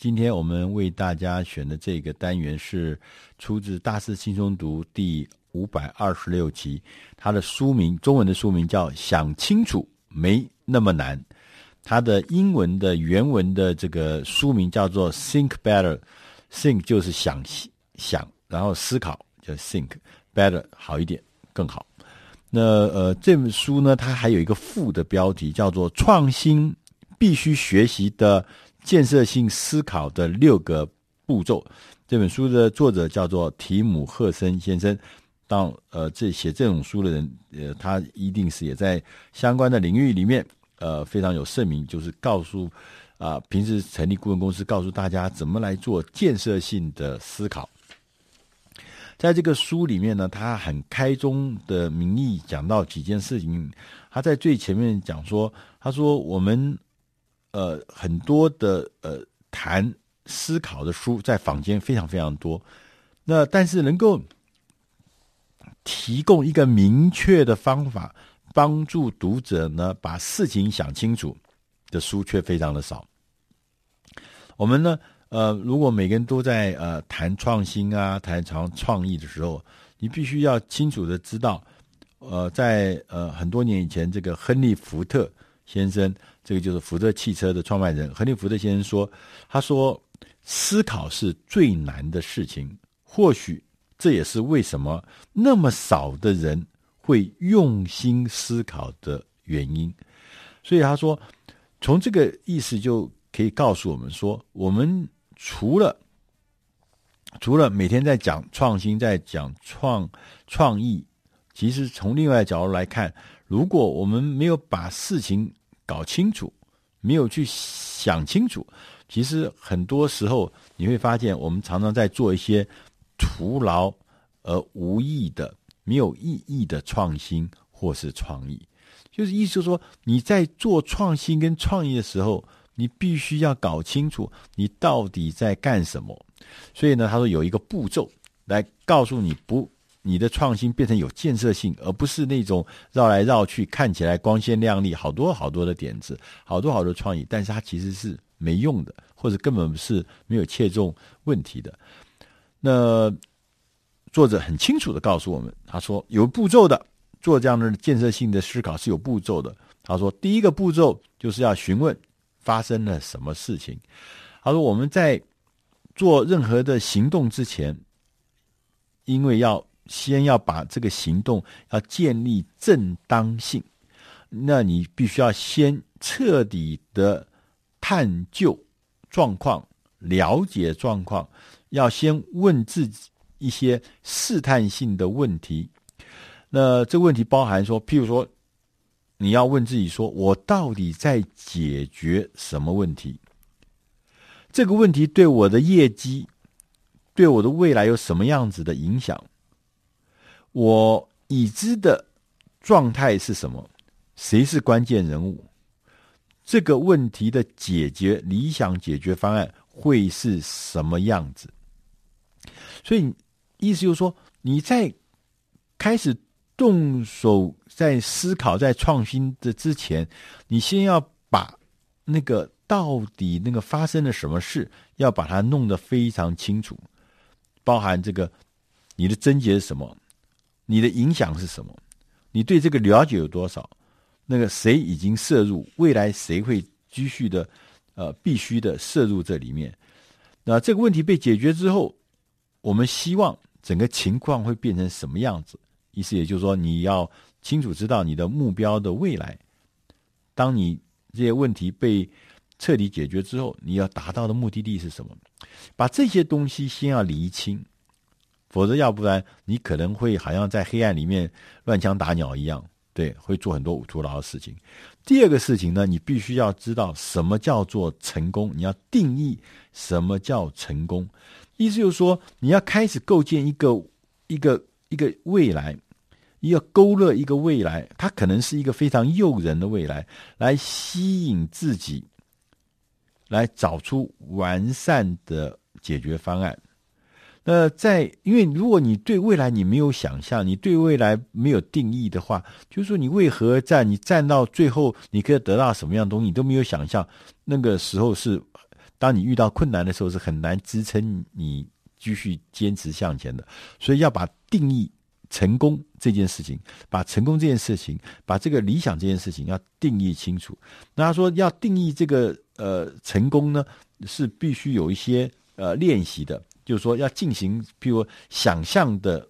今天我们为大家选的这个单元是出自《大师轻松读》第五百二十六集，它的书名中文的书名叫《想清楚没那么难》，它的英文的原文的这个书名叫做 Think Better，Think 就是想想，然后思考叫 Think Better 好一点更好。那呃这本书呢，它还有一个副的标题叫做《创新必须学习的建设性思考的六个步骤》。这本书的作者叫做提姆·赫森先生。当呃，这写这种书的人，呃，他一定是也在相关的领域里面，呃，非常有盛名，就是告诉啊、平时成立顾问公司，告诉大家怎么来做建设性的思考。在这个书里面呢，他很开宗的名义讲到几件事情。他在最前面讲说，他说我们呃很多的呃谈思考的书在坊间非常非常多，那但是能够。提供一个明确的方法，帮助读者呢把事情想清楚的书却非常的少。我们呢，呃，如果每个人都在呃谈创新啊、谈创创意的时候，你必须要清楚的知道，呃，在呃很多年以前，这个亨利·福特先生，这个就是福特汽车的创办人，亨利·福特先生说，他说，思考是最难的事情，或许。这也是为什么那么少的人会用心思考的原因。所以他说，从这个意思就可以告诉我们说，我们除了除了每天在讲创新，在讲创创意，其实从另外角度来看，如果我们没有把事情搞清楚，没有去想清楚，其实很多时候你会发现，我们常常在做一些。徒劳而无益的、没有意义的创新或是创意，就是意思说，你在做创新跟创意的时候，你必须要搞清楚你到底在干什么。所以呢，他说有一个步骤来告诉你不，你的创新变成有建设性，而不是那种绕来绕去、看起来光鲜亮丽、好多好多的点子、好多好多创意，但是它其实是没用的，或者根本是没有切中问题的。那作者很清楚的告诉我们，他说有步骤的做这样的建设性的思考是有步骤的。他说第一个步骤就是要询问发生了什么事情。他说我们在做任何的行动之前，因为要先要把这个行动要建立正当性，那你必须要先彻底的探究状况，了解状况。要先问自己一些试探性的问题，那这个问题包含说，譬如说，你要问自己说，我到底在解决什么问题？这个问题对我的业绩、对我的未来有什么样子的影响？我已知的状态是什么？谁是关键人物？这个问题的解决，理想解决方案会是什么样子？所以，意思就是说，你在开始动手在思考、在创新的之前，你先要把那个到底那个发生了什么事，要把它弄得非常清楚，包含这个你的症结是什么，你的影响是什么，你对这个了解有多少，那个谁已经摄入，未来谁会继续的，呃，必须的摄入这里面。那这个问题被解决之后。我们希望整个情况会变成什么样子？意思也就是说，你要清楚知道你的目标的未来。当你这些问题被彻底解决之后，你要达到的目的地是什么？把这些东西先要厘清，否则要不然你可能会好像在黑暗里面乱枪打鸟一样，对，会做很多徒劳的事情。第二个事情呢，你必须要知道什么叫做成功，你要定义什么叫成功。意思就是说，你要开始构建一个一个一个未来，一个勾勒一个未来，它可能是一个非常诱人的未来，来吸引自己，来找出完善的解决方案。呃在，因为如果你对未来你没有想象，你对未来没有定义的话，就是说你为何在？你站到最后，你可以得到什么样东西，你都没有想象。那个时候是。当你遇到困难的时候，是很难支撑你继续坚持向前的。所以要把定义成功这件事情，把成功这件事情，把这个理想这件事情要定义清楚。那他说要定义这个呃成功呢，是必须有一些呃练习的，就是说要进行，譬如想象的。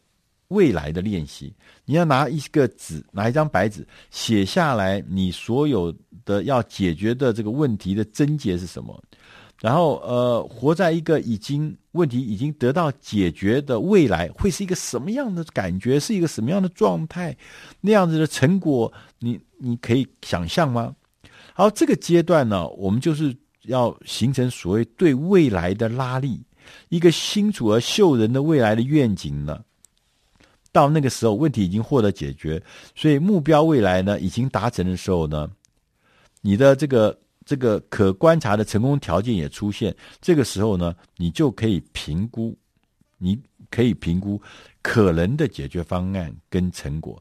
未来的练习，你要拿一个纸，拿一张白纸，写下来你所有的要解决的这个问题的症结是什么？然后，呃，活在一个已经问题已经得到解决的未来，会是一个什么样的感觉？是一个什么样的状态？那样子的成果，你你可以想象吗？好，这个阶段呢，我们就是要形成所谓对未来的拉力，一个清楚而秀人的未来的愿景呢。到那个时候，问题已经获得解决，所以目标未来呢已经达成的时候呢，你的这个这个可观察的成功条件也出现。这个时候呢，你就可以评估，你可以评估可能的解决方案跟成果。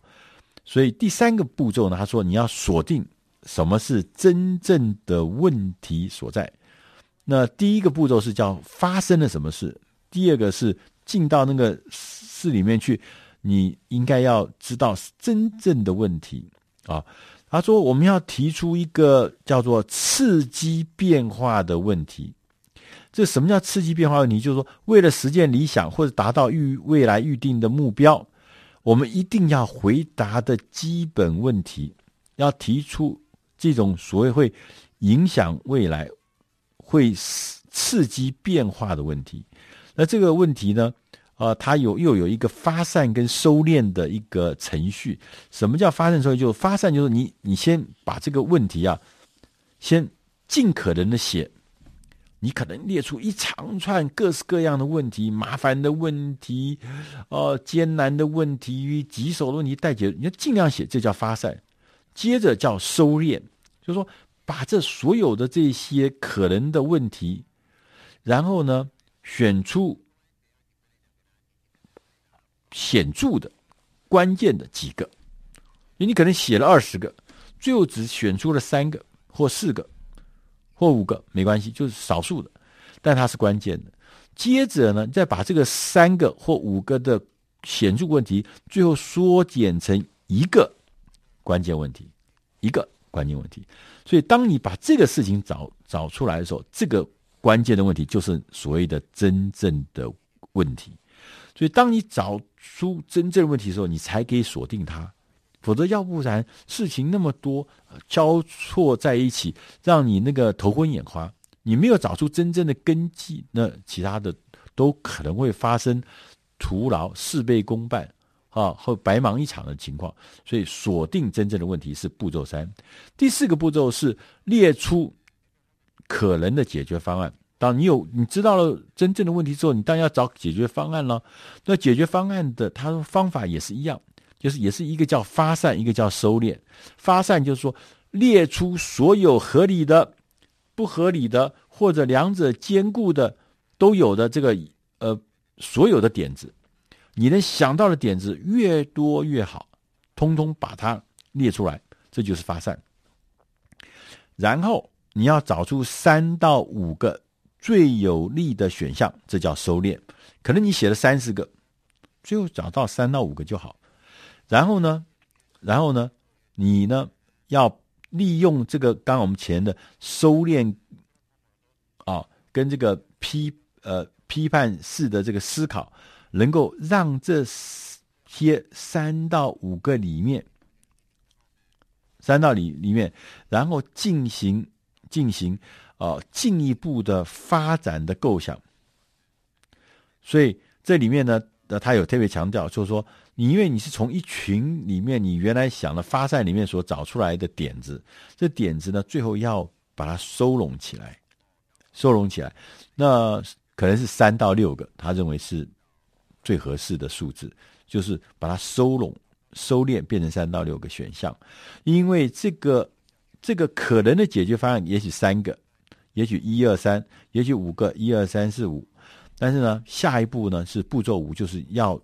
所以第三个步骤呢，他说你要锁定什么是真正的问题所在。那第一个步骤是叫发生了什么事，第二个是进到那个事里面去。你应该要知道真正的问题啊！他说，我们要提出一个叫做刺激变化的问题。这什么叫刺激变化问题？就是说，为了实现理想或者达到预未来预定的目标，我们一定要回答的基本问题，要提出这种所谓会影响未来、会刺激变化的问题。那这个问题呢？呃，它有又有一个发散跟收敛的一个程序。什么叫发散收敛？就是发散，就是你你先把这个问题啊，先尽可能的写。你可能列出一长串各式各样的问题，麻烦的问题，呃，艰难的问题，棘手的问题待解，你要尽量写，这叫发散。接着叫收敛，就是说把这所有的这些可能的问题，然后呢，选出。显著的、关键的几个，因为你可能写了二十个，最后只选出了三个或四个或五个，没关系，就是少数的，但它是关键的。接着呢，再把这个三个或五个的显著问题，最后缩减成一个关键问题，一个关键问题。所以，当你把这个事情找找出来的时候，这个关键的问题就是所谓的真正的问题。所以，当你找出真正问题的时候，你才可以锁定它。否则，要不然事情那么多交错在一起，让你那个头昏眼花。你没有找出真正的根基，那其他的都可能会发生徒劳、事倍功半啊，或白忙一场的情况。所以，锁定真正的问题是步骤三。第四个步骤是列出可能的解决方案。当你有你知道了真正的问题之后，你当然要找解决方案了。那解决方案的它的方法也是一样，就是也是一个叫发散，一个叫收敛。发散就是说列出所有合理的、不合理的或者两者兼顾的都有的这个呃所有的点子，你能想到的点子越多越好，通通把它列出来，这就是发散。然后你要找出三到五个。最有利的选项，这叫收敛。可能你写了三十个，最后找到三到五个就好。然后呢，然后呢，你呢要利用这个刚我们前的收敛啊，跟这个批呃批判式的这个思考，能够让这些三到五个里面，三到里里面，然后进行进行。啊，进一步的发展的构想，所以这里面呢，呃，他有特别强调，就是说，你因为你是从一群里面，你原来想的发散里面所找出来的点子，这点子呢，最后要把它收拢起来，收拢起来，那可能是三到六个，他认为是最合适的数字，就是把它收拢、收敛，变成三到六个选项，因为这个这个可能的解决方案也许三个。也许一二三，也许五个一二三四五，但是呢，下一步呢是步骤五，就是要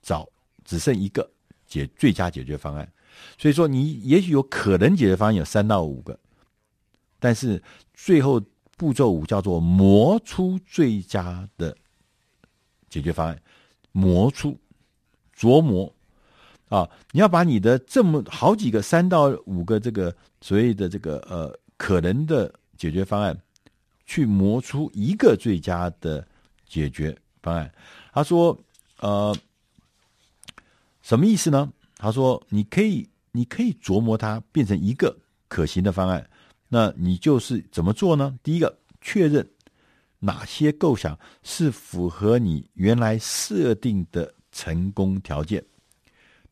找只剩一个解最佳解决方案。所以说，你也许有可能解决方案有三到五个，但是最后步骤五叫做磨出最佳的解决方案，磨出琢磨啊，你要把你的这么好几个三到五个这个所谓的这个呃可能的解决方案，去磨出一个最佳的解决方案。他说呃什么意思呢？他说你可以你可以琢磨它变成一个可行的方案。那你就是怎么做呢？第一个，确认哪些构想是符合你原来设定的成功条件；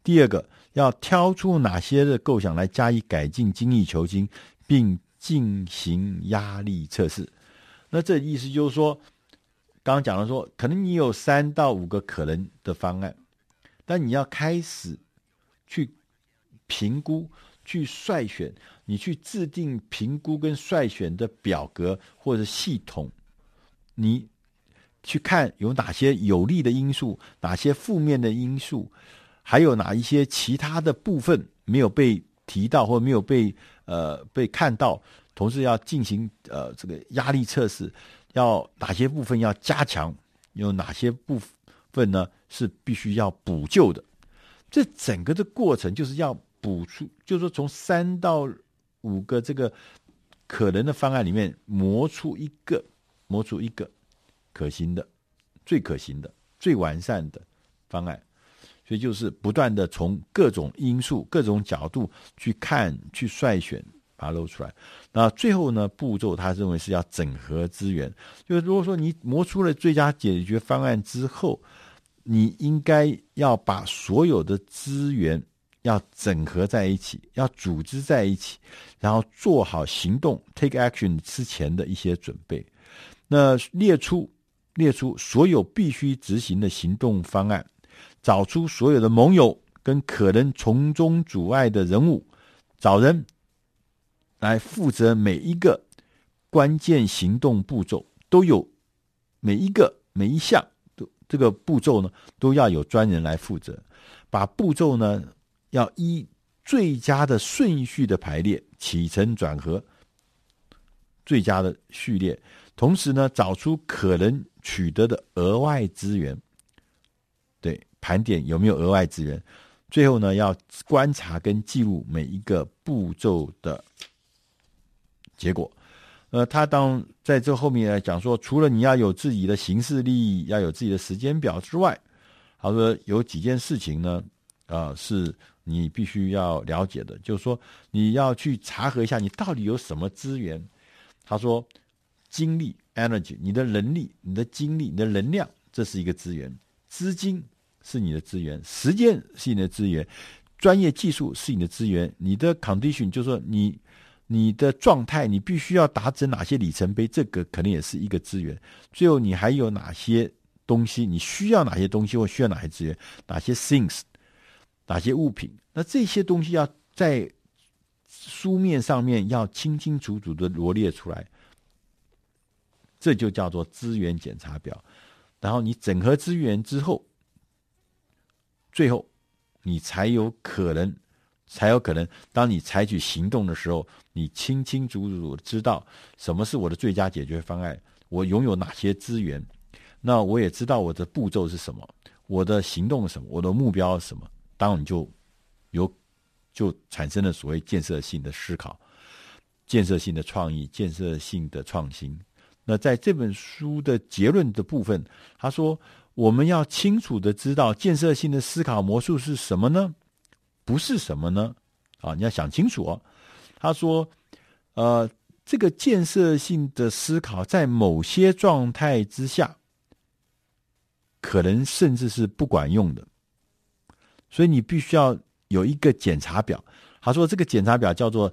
第二个，要挑出哪些的构想来加以改进，精益求精，并进行压力测试。那这意思就是说，刚刚讲了说，可能你有三到五个可能的方案，但你要开始去评估。去筛选，你去制定评估跟筛选的表格或者系统，你去看有哪些有利的因素，哪些负面的因素，还有哪一些其他的部分没有被提到或没有被呃被看到，同时要进行呃这个压力测试，要哪些部分要加强，有哪些部分呢是必须要补救的，这整个的过程就是要。补出，就是说，从三到五个这个可能的方案里面磨出一个，磨出一个可行的、最可行的、最完善的方案。所以就是不断的从各种因素、各种角度去看、去筛选，把它露出来。那最后呢，步骤他认为是要整合资源。就是如果说你磨出了最佳解决方案之后，你应该要把所有的资源。要整合在一起，要组织在一起，然后做好行动 （take action） 之前的一些准备。那列出列出所有必须执行的行动方案，找出所有的盟友跟可能从中阻碍的人物，找人来负责每一个关键行动步骤，都有每一个每一项都这个步骤呢，都要有专人来负责，把步骤呢。要依最佳的顺序的排列，起承转合，最佳的序列。同时呢，找出可能取得的额外资源，对，盘点有没有额外资源。最后呢，要观察跟记录每一个步骤的结果。呃，他当在这后面来讲说，除了你要有自己的形式利益，要有自己的时间表之外，他说有几件事情呢，啊、是。你必须要了解的，就是说你要去查核一下，你到底有什么资源。他说，精力 （energy），你的能力、你的精力、你的能量，这是一个资源；资金是你的资源，时间是你的资源，专业技术是你的资源。你的 condition，就是说你你的状态，你必须要达成哪些里程碑，这个可能也是一个资源。最后，你还有哪些东西？你需要哪些东西，或需要哪些资源？哪些 things？哪些物品？那这些东西要在书面上面要清清楚楚的罗列出来，这就叫做资源检查表。然后你整合资源之后，最后你才有可能，才有可能，当你采取行动的时候，你清清楚楚知道什么是我的最佳解决方案，我拥有哪些资源，那我也知道我的步骤是什么，我的行动是什么，我的目标是什么。当你就有就产生了所谓建设性的思考、建设性的创意、建设性的创新。那在这本书的结论的部分，他说：“我们要清楚的知道建设性的思考模式是什么呢？不是什么呢？啊，你要想清楚哦。”他说：“呃，这个建设性的思考在某些状态之下，可能甚至是不管用的。”所以你必须要有一个检查表。他说这个检查表叫做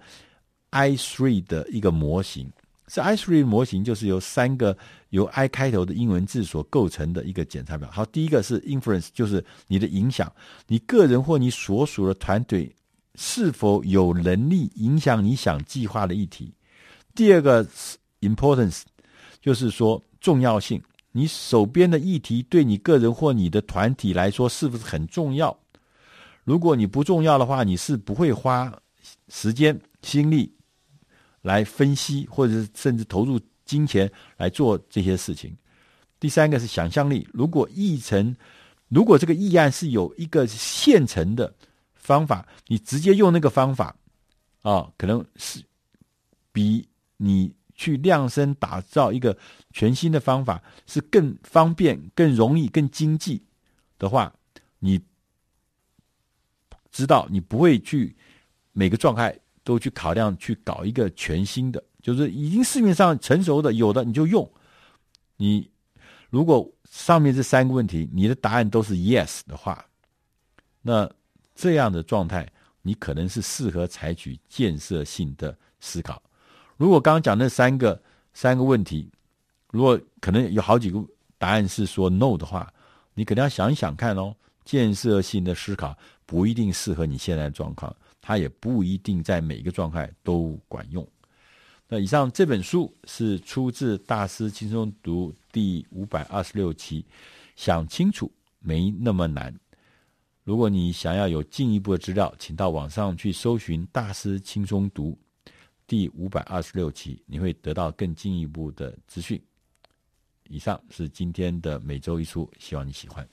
I three 的一个模型，是 I three 模型，就是由三个由 I 开头的英文字所构成的一个检查表。好，第一个是 influence，就是你的影响，你个人或你所属的团队是否有能力影响你想计划的议题。第二个是 importance，就是说重要性，你手边的议题对你个人或你的团体来说是不是很重要？如果你不重要的话，你是不会花时间心力来分析，或者是甚至投入金钱来做这些事情。第三个是想象力，如果议程，如果这个议案是有一个现成的方法，你直接用那个方法啊，可能是比你去量身打造一个全新的方法是更方便、更容易、更经济的话，你知道你不会去每个状态都去考量去搞一个全新的，就是已经市面上成熟的有的你就用你。如果上面这三个问题你的答案都是 yes 的话，那这样的状态你可能是适合采取建设性的思考。如果刚刚讲那三个三个问题，如果可能有好几个答案是说 no 的话，你可能要想一想看哦。建设性的思考不一定适合你现在的状况，它也不一定在每一个状态都管用。那以上这本书是出自《大师轻松读》第五百二十六期，想清楚没那么难。如果你想要有进一步的资料，请到网上去搜寻《大师轻松读》第五百二十六期，你会得到更进一步的资讯。以上是今天的每周一书，希望你喜欢。